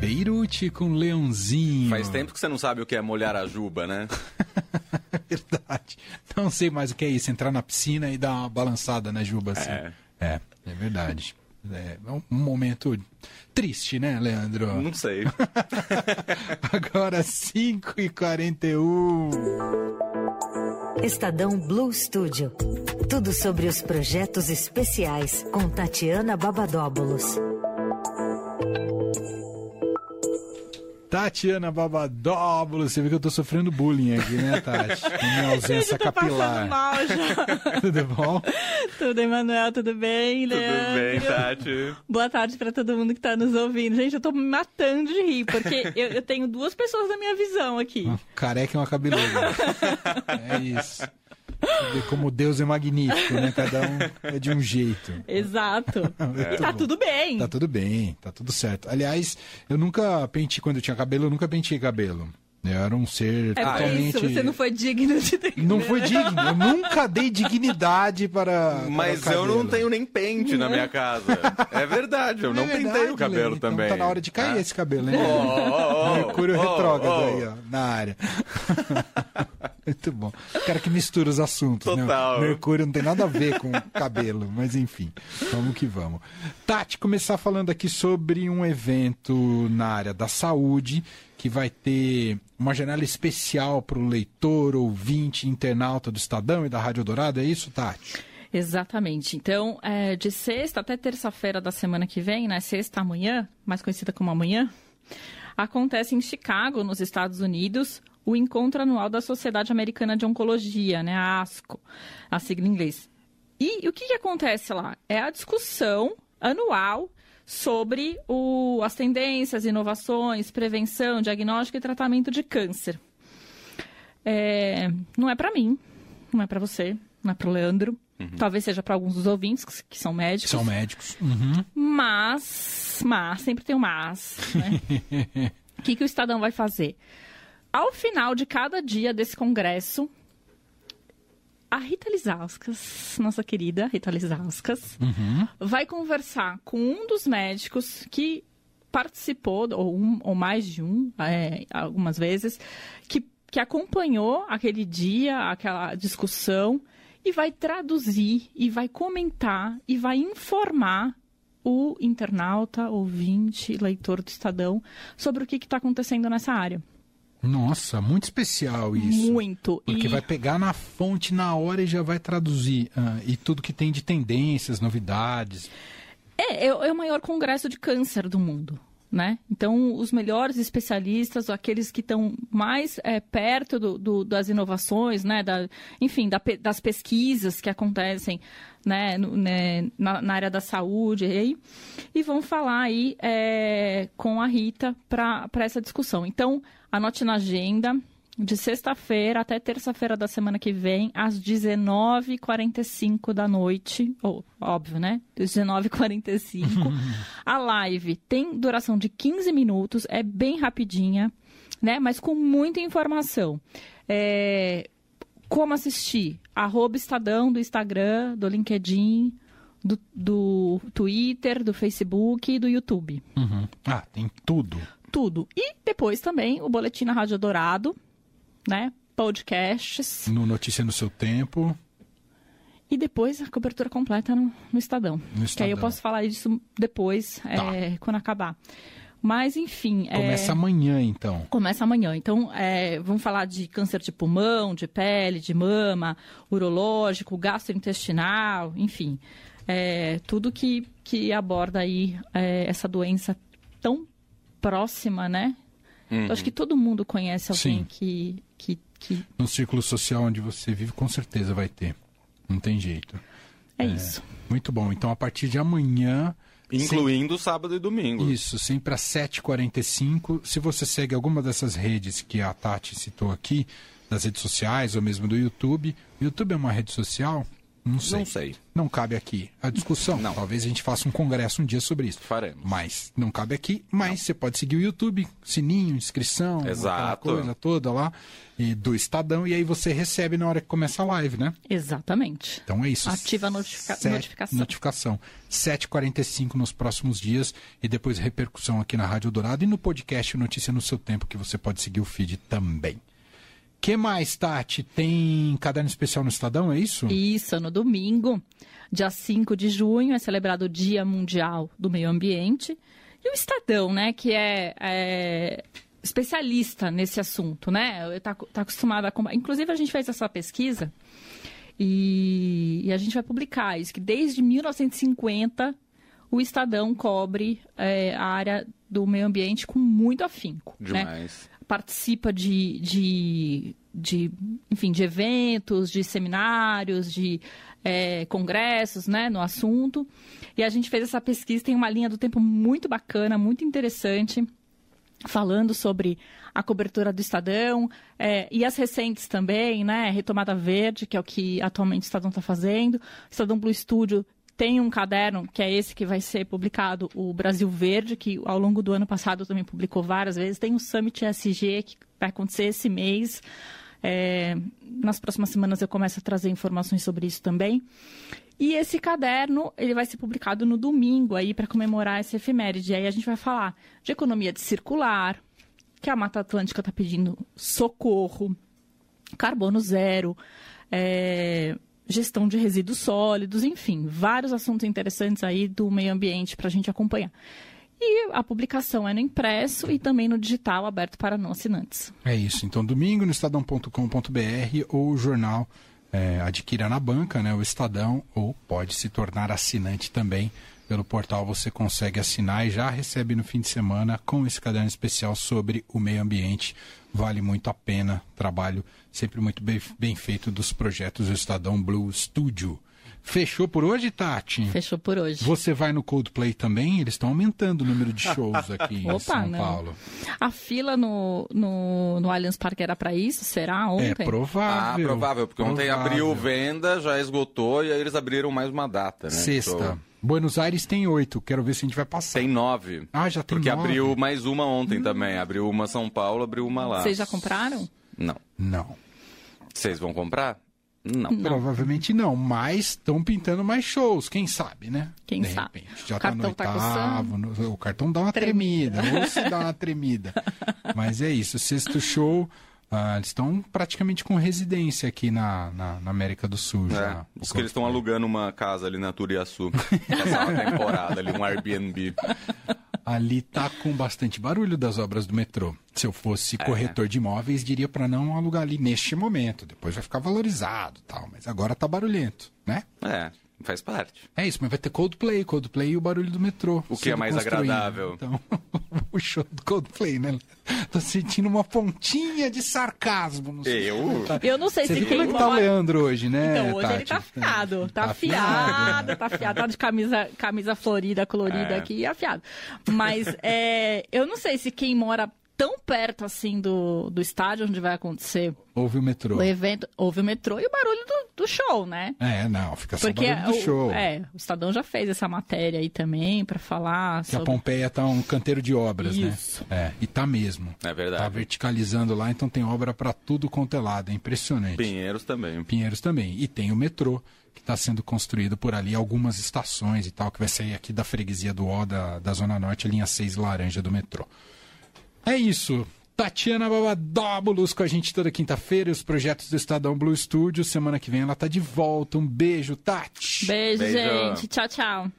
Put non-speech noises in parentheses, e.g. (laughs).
Beirute com Leãozinho. Faz tempo que você não sabe o que é molhar a juba, né? (laughs) verdade. Não sei mais o que é isso, entrar na piscina e dar uma balançada na juba assim. É. É, é verdade. É um momento triste, né, Leandro? Não sei. (laughs) Agora 5 e 41 Estadão Blue Studio. Tudo sobre os projetos especiais com Tatiana Babadóbulos. Tatiana Babadóbulos, você vê que eu tô sofrendo bullying aqui, né, Tati? Com minha ausência Gente, eu tô capilar. passando mal já. (laughs) Tudo bom? tudo, Emanuel, tudo bem, Tudo Leandro? bem, Tati? Boa tarde pra todo mundo que tá nos ouvindo. Gente, eu tô me matando de rir, porque eu, eu tenho duas pessoas na minha visão aqui. Uma careca e uma cabeluda. é isso. Como Deus é magnífico, né? Cada um é de um jeito. Exato. (laughs) Muito E tá bom. tudo bem. Tá tudo bem, tá tudo certo. Aliás, eu nunca pentei, quando eu tinha cabelo, eu nunca pentei cabelo. Eu era um ser É por totalmente... isso, você não foi digno de ter Não foi digno, eu nunca dei dignidade para. Mas para eu não tenho nem pente na minha casa. É verdade, eu não É pentei verdade, o cabelo Lene, então também. Tá na hora de cair Ah. esse cabelo, né? Oh, oh, oh, (laughs) Mercúrio oh, retrógrado oh. aí, ó, na área. (laughs) Muito bom. O cara que mistura os assuntos, Total. né? Mercúrio não tem nada a ver com cabelo, mas enfim, vamos que vamos. Tati, começar falando aqui sobre um evento na área da saúde que vai ter uma janela especial para o leitor, ouvinte, internauta do Estadão e da Rádio Dourado, é isso, Tati? Exatamente. Então, é, de sexta até terça-feira da semana que vem, né? Sexta amanhã, mais conhecida como amanhã, acontece em Chicago, nos Estados Unidos, o encontro anual da Sociedade Americana de Oncologia, né? A ASCO, a sigla em inglês. E, o que, que acontece lá? É a discussão anual sobre o- as tendências, inovações, prevenção, diagnóstico e tratamento de câncer. É, não é para mim, não é para você, não é para o Leandro. Talvez seja para alguns dos ouvintes que, que são médicos. São médicos. Uhum. Mas, mas, sempre tem um mas, né? (laughs) O que, que o Estadão vai fazer? Ao final de cada dia desse congresso, a Rita Lizauskas, nossa querida Rita Lizauskas, vai conversar com um dos médicos que participou, ou, um, ou mais de um, é, algumas vezes, que, que acompanhou aquele dia, aquela discussão, e vai traduzir, e vai comentar, e vai informar o internauta, ouvinte, leitor do Estadão sobre o que está acontecendo nessa área. Nossa, muito especial isso. Muito. Porque e... vai pegar na fonte na hora e já vai traduzir. ah, e tudo que tem de tendências, novidades. É, é, é o maior congresso de câncer do mundo. Né? Então, os melhores especialistas, aqueles que estão mais é, perto do, do- das inovações, né? da, enfim, da das pesquisas que acontecem né? no- né, na, na área da saúde, e, aí, e vão falar aí é, com a Rita para essa discussão. Então, anote na agenda, de sexta-feira até terça-feira da semana que vem, às 19h45 da noite, ou óbvio, né? 19h45. (laughs) a live tem duração de 15 minutos, é bem rapidinha, né? Mas com muita informação. É, Como assistir? Arroba Estadão do Instagram, do LinkedIn, do, do Twitter, do Facebook e do YouTube Uhum. Ah, tem tudo. tudo. E depois também o Boletim na Rádio Dourado, né? Podcasts. No Notícia no Seu Tempo. E depois a cobertura completa no, no Estadão. No Que aí eu Estadão. Tá. posso falar disso depois, é, quando acabar. Mas, enfim. é, Começa amanhã, então. Começa amanhã. Então, é, vamos falar de câncer de pulmão, de pele, de mama, urológico, gastrointestinal, enfim. É, tudo que, que aborda aí é, essa doença tão próxima, né? Eu acho que todo mundo conhece alguém que, que, que No círculo social onde você vive, com certeza vai ter. Não tem jeito. é, isso. Muito bom. Então, a partir de amanhã. Incluindo sábado e domingo. Isso, sempre às 7h45. Se você segue alguma dessas redes que a Tati citou aqui, das redes sociais ou mesmo do YouTube, o YouTube é uma rede social Não sei. Não sei. Não cabe aqui a discussão. Não. Talvez a gente faça um congresso um dia sobre isso. Faremos. Mas não cabe aqui. Mas você pode seguir o YouTube, sininho, inscrição, aquela Exato. coisa toda lá e do Estadão. E aí você recebe na hora que começa a live, né? Exatamente. Então é isso. Ativa a notifica- Sete- notificação. Notificação. 7h45 nos próximos dias e depois repercussão aqui na Rádio Dourado e no podcast Notícia no Seu Tempo, que você pode seguir o feed também. Que mais, Tati? Tem caderno especial no Estadão, é isso? Isso, no domingo, dia 5 de junho, é celebrado o Dia Mundial do Meio Ambiente. E o Estadão, né, que é, é especialista nesse assunto, né? Está tá acostumado a... com- Inclusive, a gente fez essa pesquisa e, e a gente vai publicar isso, que desde 1950 o Estadão cobre é, a área do meio ambiente com muito afinco, né? Participa de, de, de, enfim, de eventos, de seminários, de é, congressos né, no assunto. E a gente fez essa pesquisa, tem uma linha do tempo muito bacana, muito interessante, falando sobre a cobertura do Estadão é, e as recentes também, né? Retomada Verde, que é o que atualmente o Estadão está fazendo. O Estadão Blue Studio tem um caderno, que é esse que vai ser publicado, o Brasil Verde, que ao longo do ano passado também publicou várias vezes. Tem o Summit SG, que vai acontecer esse mês. É, nas próximas semanas eu começo a trazer informações sobre isso também. E esse caderno, ele vai ser publicado no domingo aí para comemorar essa efeméride. Aí a gente vai falar de economia de circular, que a Mata Atlântica está pedindo socorro, carbono zero, é, gestão de resíduos sólidos, enfim, vários assuntos interessantes aí do meio ambiente para a gente acompanhar. E a publicação é no impresso e também no digital, aberto para não assinantes. É isso. Então, domingo no estadão.com.br ou o jornal é, adquira na banca, né, o Estadão, ou pode se tornar assinante também. Pelo portal você consegue assinar e já recebe no fim de semana com esse caderno especial sobre o meio ambiente. Vale muito a pena. Trabalho sempre muito bem, bem feito dos projetos do Estadão Blue Studio. Fechou por hoje, Tati? Fechou por hoje. Você vai no Coldplay também? Eles estão aumentando o número de shows (laughs) aqui em Opa, São não. Paulo. A fila no, no, no Allianz Parque era para isso? Será É ontem? Ah, provável. provável, porque ontem Provável. abriu venda, já esgotou e aí eles abriram mais uma data, né? Sexta. Então, Buenos Aires tem oito. Quero ver se a gente vai passar. Tem nove. Ah, já tem Porque nove. Hum. abriu mais uma ontem também. Abriu uma São Paulo, abriu uma lá. Vocês já compraram? Não. Não. Vocês vão comprar? Não. Provavelmente não, mas estão pintando mais shows, quem sabe, né? Quem De sabe. repente. Já O tá no cartão tá oitavo, no- o cartão dá uma tremida, ou se dá uma tremida. (laughs) Mas é isso, sexto show, ah, eles estão praticamente com residência aqui na, na, na América do Sul É, já. diz que eles estão alugando uma casa ali na Turiaçu. (laughs) Passar uma temporada ali, um Airbnb. Ali tá com bastante barulho das obras do metrô. Se eu fosse É. corretor de imóveis, diria para não alugar ali neste momento. Depois vai ficar valorizado, tal. Mas agora tá barulhento, né? É, faz parte. É isso, mas vai ter Coldplay, Coldplay e o barulho do metrô. O que é mais agradável. Então, (laughs) o show do Coldplay, né? Tô sentindo uma pontinha de sarcasmo. Sei Eu? tá- Eu não sei Você se viu quem como é que tá o Leandro hoje, né? Então, hoje ele Tati? tá afiado. Tá, Tá afiado, afiado. tá afiado. Tá de camisa, camisa florida, colorida É. aqui, afiado. Mas (laughs) é, eu não sei se quem mora tão perto assim do, do estádio onde vai acontecer Ouve o metrô. o evento, ouve o metrô e o barulho do, do show, né? É, não, fica só Porque barulho do o, show. é, o Estadão já fez essa matéria aí também pra falar Que a sobre... Pompeia tá um canteiro de obras, Isso. né? É, e tá mesmo. É verdade. Tá verticalizando lá, então tem obra para tudo quanto é lado. É impressionante. Pinheiros também. Pinheiros também. E tem o metrô, que está sendo construído por ali, algumas estações e tal, que vai sair aqui da freguesia do O, da, da Zona Norte, a linha 6 laranja do metrô. É isso. Tatiana Babadóbulos com a gente toda quinta-feira, e os projetos do Estadão Blue Studio. Semana que vem ela tá de volta. Um beijo, Tati. Beijo, Beijo. gente. Tchau, tchau.